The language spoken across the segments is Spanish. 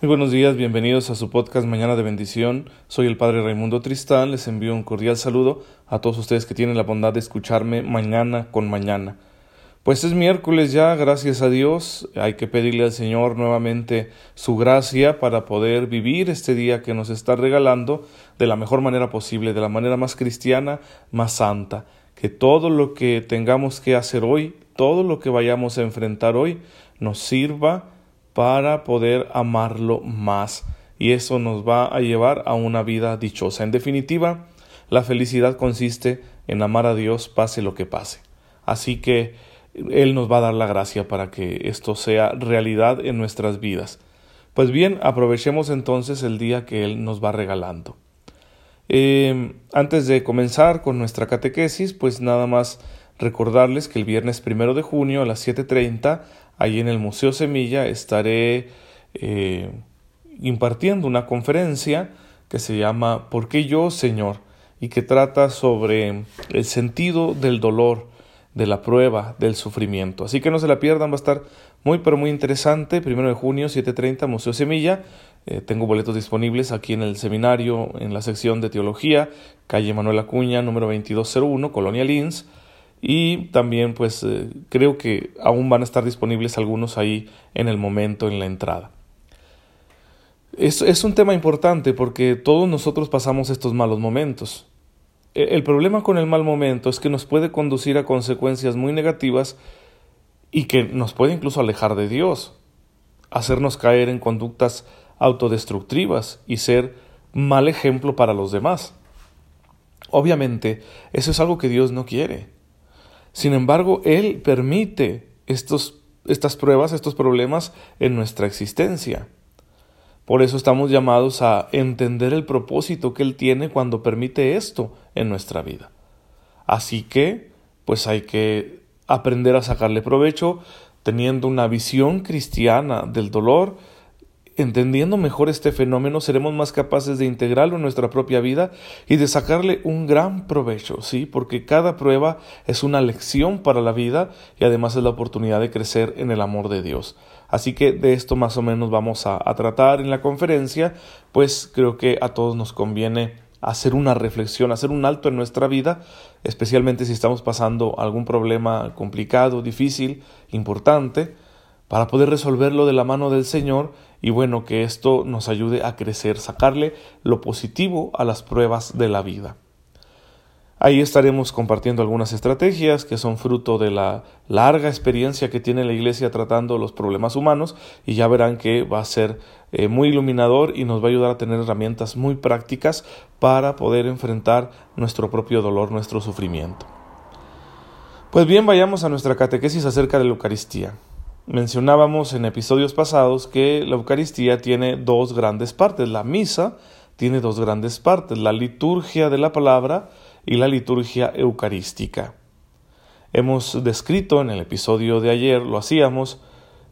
Muy buenos días, bienvenidos a su podcast Mañana de Bendición. Soy el Padre Raimundo Tristán, les envío un cordial saludo a todos ustedes que tienen la bondad de escucharme mañana con mañana. Pues es miércoles ya, gracias a Dios, hay que pedirle al Señor nuevamente su gracia para poder vivir este día que nos está regalando de la mejor manera posible, de la manera más cristiana, más santa. Que todo lo que tengamos que hacer hoy, todo lo que vayamos a enfrentar hoy, nos sirva para poder amarlo más y eso nos va a llevar a una vida dichosa. En definitiva, la felicidad consiste en amar a Dios pase lo que pase. Así que Él nos va a dar la gracia para que esto sea realidad en nuestras vidas. Pues bien, aprovechemos entonces el día que Él nos va regalando. Eh, antes de comenzar con nuestra catequesis, pues nada más recordarles que el viernes primero de junio a las 7.30 Allí en el Museo Semilla estaré eh, impartiendo una conferencia que se llama ¿Por qué yo, Señor? y que trata sobre el sentido del dolor, de la prueba, del sufrimiento. Así que no se la pierdan, va a estar muy pero muy interesante. Primero de junio, 7.30, Museo Semilla. Eh, tengo boletos disponibles aquí en el seminario, en la sección de teología, calle Manuel Acuña, número 2201, Colonia Lins y también pues eh, creo que aún van a estar disponibles algunos ahí en el momento en la entrada. Es, es un tema importante porque todos nosotros pasamos estos malos momentos. E, el problema con el mal momento es que nos puede conducir a consecuencias muy negativas y que nos puede incluso alejar de Dios, hacernos caer en conductas autodestructivas y ser mal ejemplo para los demás. Obviamente, eso es algo que Dios no quiere. Sin embargo, Él permite estos, estas pruebas, estos problemas en nuestra existencia. Por eso estamos llamados a entender el propósito que Él tiene cuando permite esto en nuestra vida. Así que, pues hay que aprender a sacarle provecho teniendo una visión cristiana del dolor, entendiendo mejor este fenómeno, seremos más capaces de integrarlo en nuestra propia vida y de sacarle un gran provecho, ¿sí? Porque cada prueba es una lección para la vida y además es la oportunidad de crecer en el amor de Dios. Así que de esto más o menos vamos a, a tratar en la conferencia, pues creo que a todos nos conviene hacer una reflexión, hacer un alto en nuestra vida, especialmente si estamos pasando algún problema complicado, difícil, importante, para poder resolverlo de la mano del Señor y bueno, que esto nos ayude a crecer, sacarle lo positivo a las pruebas de la vida. Ahí estaremos compartiendo algunas estrategias que son fruto de la larga experiencia que tiene la Iglesia tratando los problemas humanos y ya verán que va a ser eh, muy iluminador y nos va a ayudar a tener herramientas muy prácticas para poder enfrentar nuestro propio dolor, nuestro sufrimiento. Pues bien, vayamos a nuestra catequesis acerca de la Eucaristía. Mencionábamos en episodios pasados que la Eucaristía tiene dos grandes partes. La misa tiene dos grandes partes, la liturgia de la palabra y la liturgia eucarística. Hemos descrito en el episodio de ayer, lo hacíamos,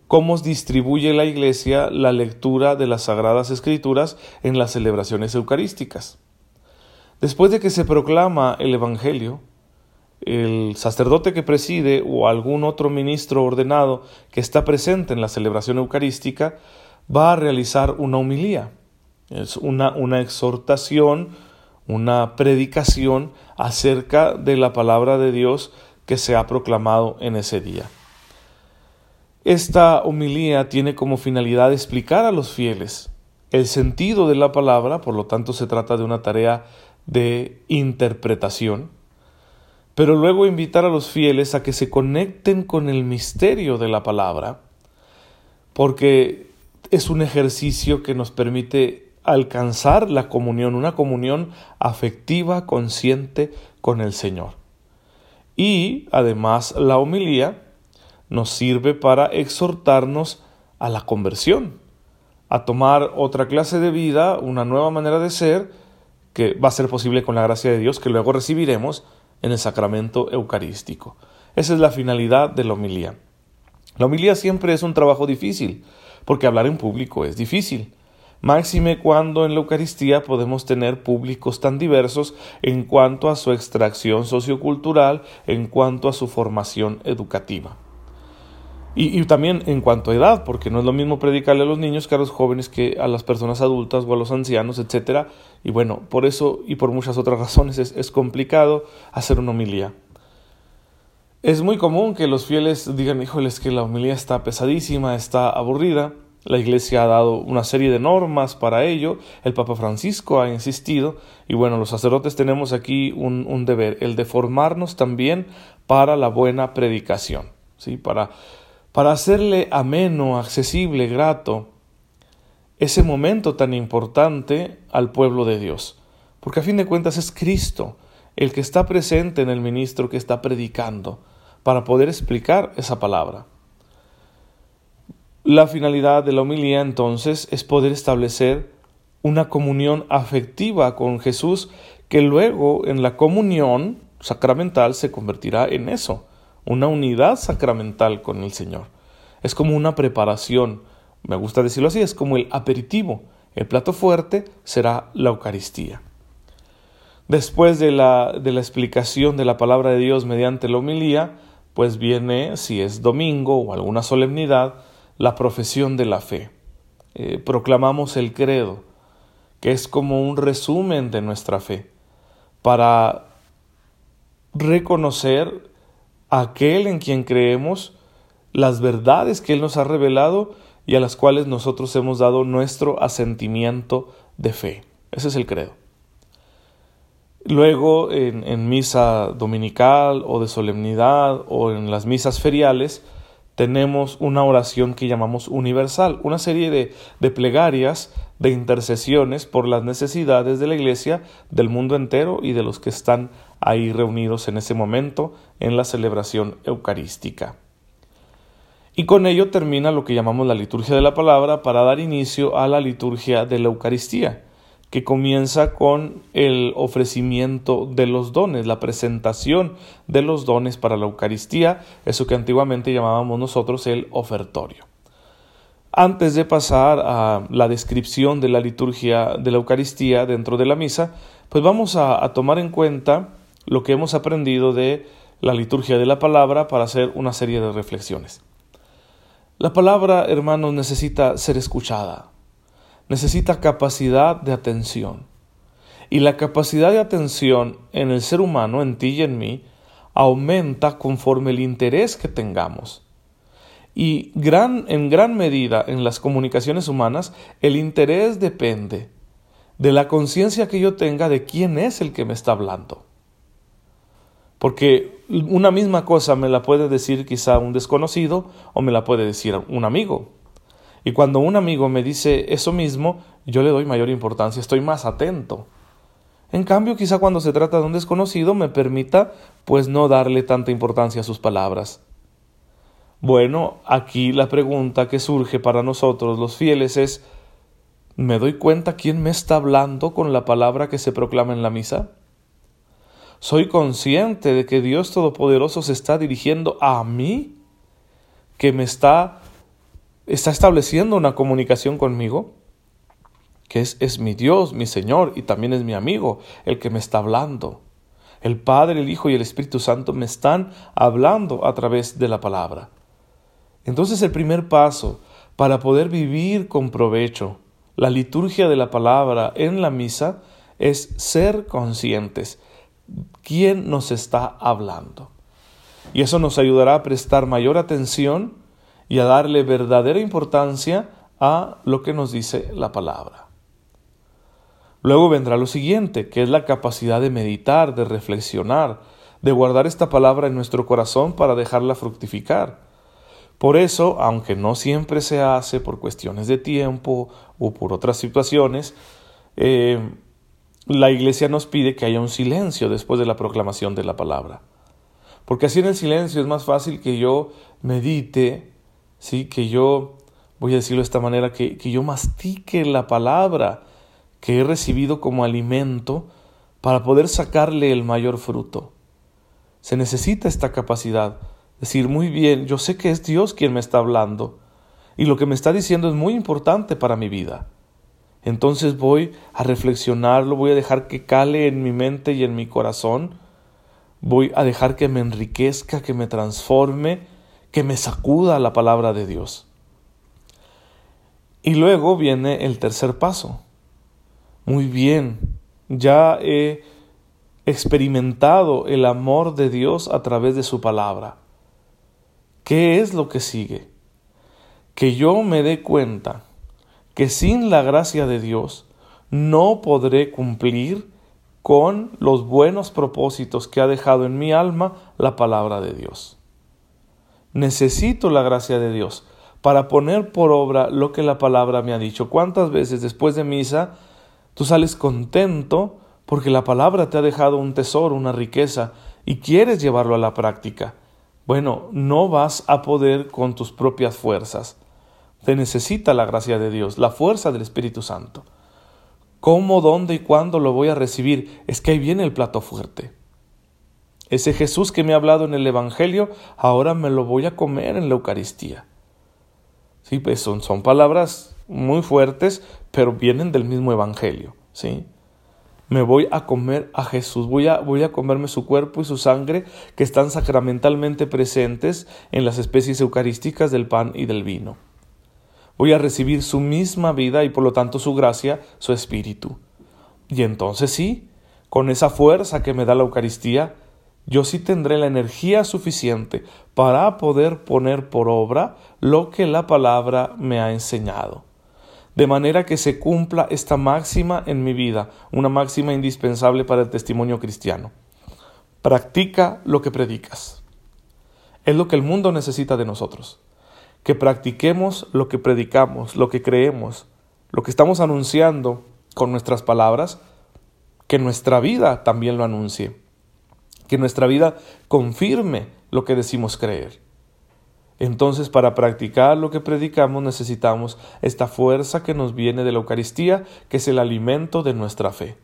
cómo distribuye la Iglesia la lectura de las Sagradas Escrituras en las celebraciones eucarísticas. Después de que se proclama el Evangelio, el sacerdote que preside o algún otro ministro ordenado que está presente en la celebración eucarística va a realizar una humilía. Es una, una exhortación, una predicación acerca de la palabra de Dios que se ha proclamado en ese día. Esta humilía tiene como finalidad explicar a los fieles el sentido de la palabra, por lo tanto se trata de una tarea de interpretación, pero luego invitar a los fieles a que se conecten con el misterio de la palabra, porque es un ejercicio que nos permite alcanzar la comunión, una comunión afectiva, consciente con el Señor. Y además la homilía nos sirve para exhortarnos a la conversión, a tomar otra clase de vida, una nueva manera de ser, que va a ser posible con la gracia de Dios, que luego recibiremos, en el sacramento eucarístico. Esa es la finalidad de la homilía. La homilía siempre es un trabajo difícil, porque hablar en público es difícil. Máxime cuando en la Eucaristía podemos tener públicos tan diversos en cuanto a su extracción sociocultural, en cuanto a su formación educativa. Y, también en cuanto a edad, porque no es lo mismo predicarle a los niños que a los jóvenes, que a las personas adultas o a los ancianos, etc. Y bueno, por eso y por muchas otras razones es, complicado hacer una homilía. Es muy común que los fieles digan, híjoles, que la homilía está pesadísima, está aburrida. La Iglesia ha dado una serie de normas para ello, el Papa Francisco ha insistido, y bueno, los sacerdotes tenemos aquí un, un deber, el de formarnos también para la buena predicación, ¿sí? para, para hacerle ameno, accesible, grato ese momento tan importante al pueblo de Dios. Porque a fin de cuentas es Cristo el que está presente en el ministro que está predicando para poder explicar esa palabra. La finalidad de la homilía entonces es poder establecer una comunión afectiva con Jesús que luego en la comunión sacramental se convertirá en eso, una unidad sacramental con el Señor. Es como una preparación, me gusta decirlo así, es como el aperitivo. El plato fuerte será la Eucaristía. Después de la, de la explicación de la palabra de Dios mediante la homilía, pues viene, si es domingo o alguna solemnidad, la profesión de la fe. Eh, proclamamos el credo, que es como un resumen de nuestra fe, para reconocer aquel en quien creemos, las verdades que Él nos ha revelado y a las cuales nosotros hemos dado nuestro asentimiento de fe. Ese es el credo. Luego, en, en, misa dominical o de solemnidad o en las misas feriales, tenemos una oración que llamamos universal, una serie de, de plegarias, de intercesiones por las necesidades de la Iglesia, del mundo entero y de los que están ahí reunidos en ese momento en la celebración eucarística. Y con ello termina lo que llamamos la liturgia de la palabra para dar inicio a la liturgia de la Eucaristía que comienza con el ofrecimiento de los dones, la presentación de los dones para la Eucaristía, eso que antiguamente llamábamos nosotros el ofertorio. Antes de pasar a la descripción de la liturgia de la Eucaristía dentro de la misa, pues vamos a, a tomar en cuenta lo que hemos aprendido de la liturgia de la palabra para hacer una serie de reflexiones. La palabra, hermanos, necesita ser escuchada, necesita capacidad de atención. Y la capacidad de atención en el ser humano, en ti y en mí, aumenta conforme el interés que tengamos. Y gran, en gran medida en las comunicaciones humanas, el interés depende de la conciencia que yo tenga de quién es el que me está hablando. Porque una misma cosa me la puede decir quizá un desconocido o me la puede decir un amigo. Y cuando un amigo me dice eso mismo, yo le doy mayor importancia, estoy más atento. En cambio, quizá cuando se trata de un desconocido me permita pues no darle tanta importancia a sus palabras. Bueno, aquí la pregunta que surge para nosotros los fieles es ¿me doy cuenta quién me está hablando con la palabra que se proclama en la misa? ¿Soy consciente de que Dios Todopoderoso se está dirigiendo a mí? ¿Que me está está estableciendo una comunicación conmigo, que es, es mi Dios, mi Señor, y también es mi amigo, el que me está hablando. El Padre, el Hijo y el Espíritu Santo me están hablando a través de la palabra. Entonces el primer paso para poder vivir con provecho la liturgia de la palabra en la misa es ser conscientes quién nos está hablando. Y eso nos ayudará a prestar mayor atención y a darle verdadera importancia a lo que nos dice la palabra. Luego vendrá lo siguiente, que es la capacidad de meditar, de reflexionar, de guardar esta palabra en nuestro corazón para dejarla fructificar. Por eso, aunque no siempre se hace por cuestiones de tiempo o por otras situaciones, eh, la Iglesia nos pide que haya un silencio después de la proclamación de la palabra. Porque así en el silencio es más fácil que yo medite ¿sí? que yo, voy a decirlo de esta manera, que, que yo mastique la palabra que he recibido como alimento para poder sacarle el mayor fruto. Se necesita esta capacidad. Decir, muy bien, yo sé que es Dios quien me está hablando y lo que me está diciendo es muy importante para mi vida. Entonces voy a reflexionarlo, voy a dejar que cale en mi mente y en mi corazón, voy a dejar que me enriquezca, que me transforme, que me sacuda la palabra de Dios. Y luego viene el tercer paso. Muy bien, ya he experimentado el amor de Dios a través de su palabra. ¿Qué es lo que sigue? Que yo me dé cuenta que sin la gracia de Dios no podré cumplir con los buenos propósitos que ha dejado en mi alma la palabra de Dios. Necesito la gracia de Dios para poner por obra lo que la palabra me ha dicho. ¿Cuántas veces después de misa tú sales contento porque la palabra te ha dejado un tesoro, una riqueza, y quieres llevarlo a la práctica? Bueno, no vas a poder con tus propias fuerzas. Te necesita la gracia de Dios, la fuerza del Espíritu Santo. ¿Cómo, dónde y cuándo lo voy a recibir? Es que ahí viene el plato fuerte. Ese Jesús que me ha hablado en el Evangelio, ahora me lo voy a comer en la Eucaristía. Sí, pues son, son palabras muy fuertes, pero vienen del mismo Evangelio. ¿sí? Me voy a comer a Jesús, voy a, voy a comerme su cuerpo y su sangre que están sacramentalmente presentes en las especies eucarísticas del pan y del vino voy a recibir su misma vida y por lo tanto su gracia, su espíritu. Y entonces sí, con esa fuerza que me da la Eucaristía, yo sí tendré la energía suficiente para poder poner por obra lo que la palabra me ha enseñado. De manera que se cumpla esta máxima en mi vida, una máxima indispensable para el testimonio cristiano. Practica lo que predicas. Es lo que el mundo necesita de nosotros que practiquemos lo que predicamos, lo que creemos, lo que estamos anunciando con nuestras palabras, que nuestra vida también lo anuncie, que nuestra vida confirme lo que decimos creer. Entonces, para practicar lo que predicamos necesitamos esta fuerza que nos viene de la Eucaristía, que es el alimento de nuestra fe.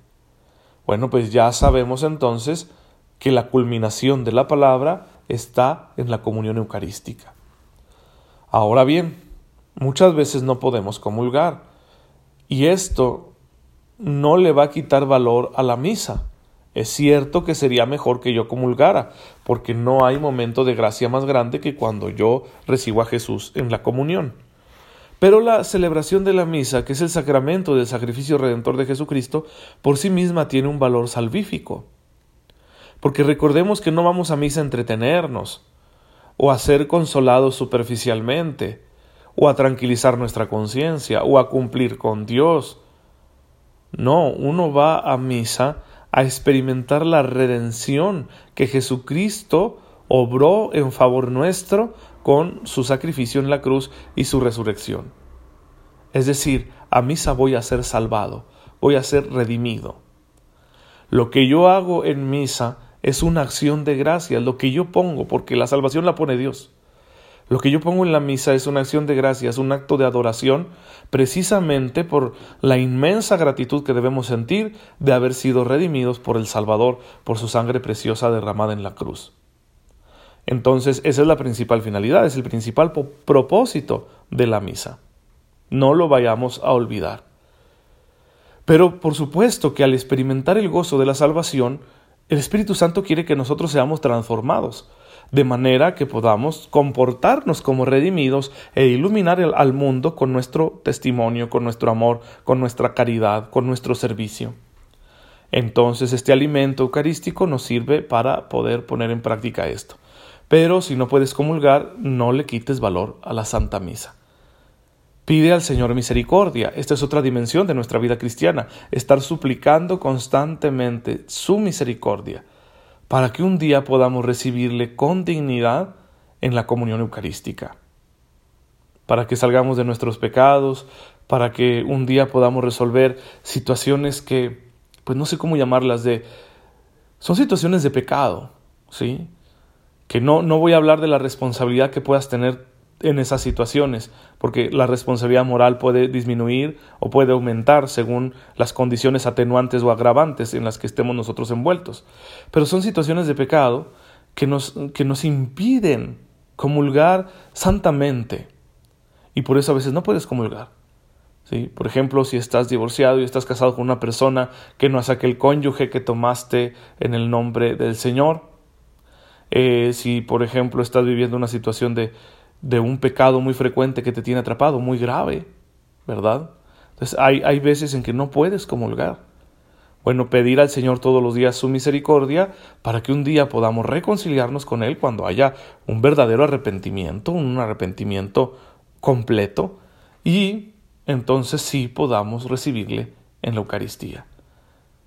Bueno, pues ya sabemos entonces que la culminación de la palabra está en la comunión eucarística. Ahora bien, muchas veces no podemos comulgar y esto no le va a quitar valor a la misa. Es cierto que sería mejor que yo comulgara, porque no hay momento de gracia más grande que cuando yo recibo a Jesús en la comunión. Pero la celebración de la misa, que es el sacramento del sacrificio redentor de Jesucristo, por sí misma tiene un valor salvífico. Porque recordemos que no vamos a misa a entretenernos, o a ser consolados superficialmente, o a tranquilizar nuestra conciencia, o a cumplir con Dios. No, uno va a misa a experimentar la redención que Jesucristo obró en favor nuestro con su sacrificio en la cruz y su resurrección. Es decir, a misa voy a ser salvado, voy a ser redimido. Lo que yo hago en misa es una acción de gracia, lo que yo pongo, porque la salvación la pone Dios. Lo que yo pongo en la misa es una acción de gracia, es un acto de adoración, precisamente por la inmensa gratitud que debemos sentir de haber sido redimidos por el Salvador, por su sangre preciosa derramada en la cruz. Entonces, esa es la principal finalidad, es el principal propósito de la misa. No lo vayamos a olvidar. Pero por supuesto que al experimentar el gozo de la salvación, el Espíritu Santo quiere que nosotros seamos transformados, de manera que podamos comportarnos como redimidos e iluminar al mundo con nuestro testimonio, con nuestro amor, con nuestra caridad, con nuestro servicio. Entonces este alimento eucarístico nos sirve para poder poner en práctica esto. Pero si no puedes comulgar, no le quites valor a la Santa Misa. Pide al Señor misericordia. Esta es otra dimensión de nuestra vida cristiana, estar suplicando constantemente su misericordia, para que un día podamos recibirle con dignidad en la comunión eucarística, para que salgamos de nuestros pecados, para que un día podamos resolver situaciones que, pues no sé cómo llamarlas, de... son situaciones de pecado, ¿sí? Que no, no voy a hablar de la responsabilidad que puedas tener en esas situaciones, porque la responsabilidad moral puede disminuir o puede aumentar según las condiciones atenuantes o agravantes en las que estemos nosotros envueltos. Pero son situaciones de pecado que nos, que nos impiden comulgar santamente. Y por eso a veces no puedes comulgar. ¿Sí? Por ejemplo, si estás divorciado y estás casado con una persona que no es aquel cónyuge que tomaste en el nombre del Señor, eh, si por ejemplo estás viviendo una situación de, de un pecado muy frecuente que te tiene atrapado, muy grave, ¿verdad? Entonces hay, hay veces en que no puedes comulgar. Bueno, pedir al Señor todos los días su misericordia para que un día podamos reconciliarnos con Él cuando haya un verdadero arrepentimiento, un arrepentimiento completo, y entonces sí podamos recibirle en la Eucaristía.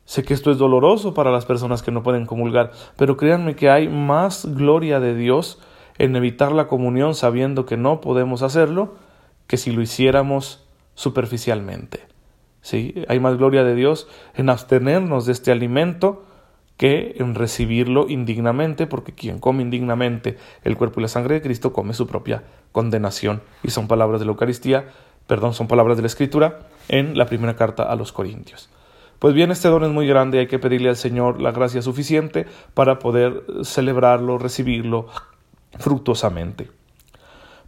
Sé que esto es doloroso para las personas que no pueden comulgar, pero créanme que hay más gloria de Dios en evitar la comunión sabiendo que no podemos hacerlo que si lo hiciéramos superficialmente. ¿Sí? Hay más gloria de Dios en abstenernos de este alimento que en recibirlo indignamente, porque quien come indignamente el cuerpo y la sangre de Cristo come su propia condenación. Y son palabras de la Eucaristía, perdón, son palabras de la Escritura en la primera carta a los Corintios. Pues bien, este don es muy grande, hay que pedirle al Señor la gracia suficiente para poder celebrarlo, recibirlo fructuosamente.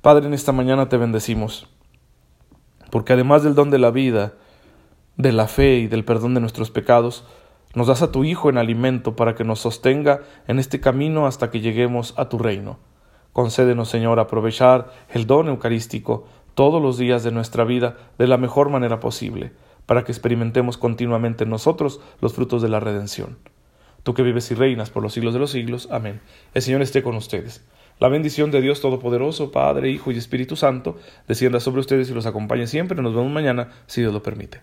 Padre, en esta mañana te bendecimos, porque además del don de la vida, de la fe y del perdón de nuestros pecados, nos das a tu Hijo en alimento para que nos sostenga en este camino hasta que lleguemos a tu reino. Concédenos, Señor, aprovechar el don eucarístico todos los días de nuestra vida de la mejor manera posible, para que experimentemos continuamente nosotros los frutos de la redención. Tú que vives y reinas por los siglos de los siglos. Amén. El Señor esté con ustedes. La bendición de Dios Todopoderoso, Padre, Hijo y Espíritu Santo, descienda sobre ustedes y los acompañe siempre. Nos vemos mañana, si Dios lo permite.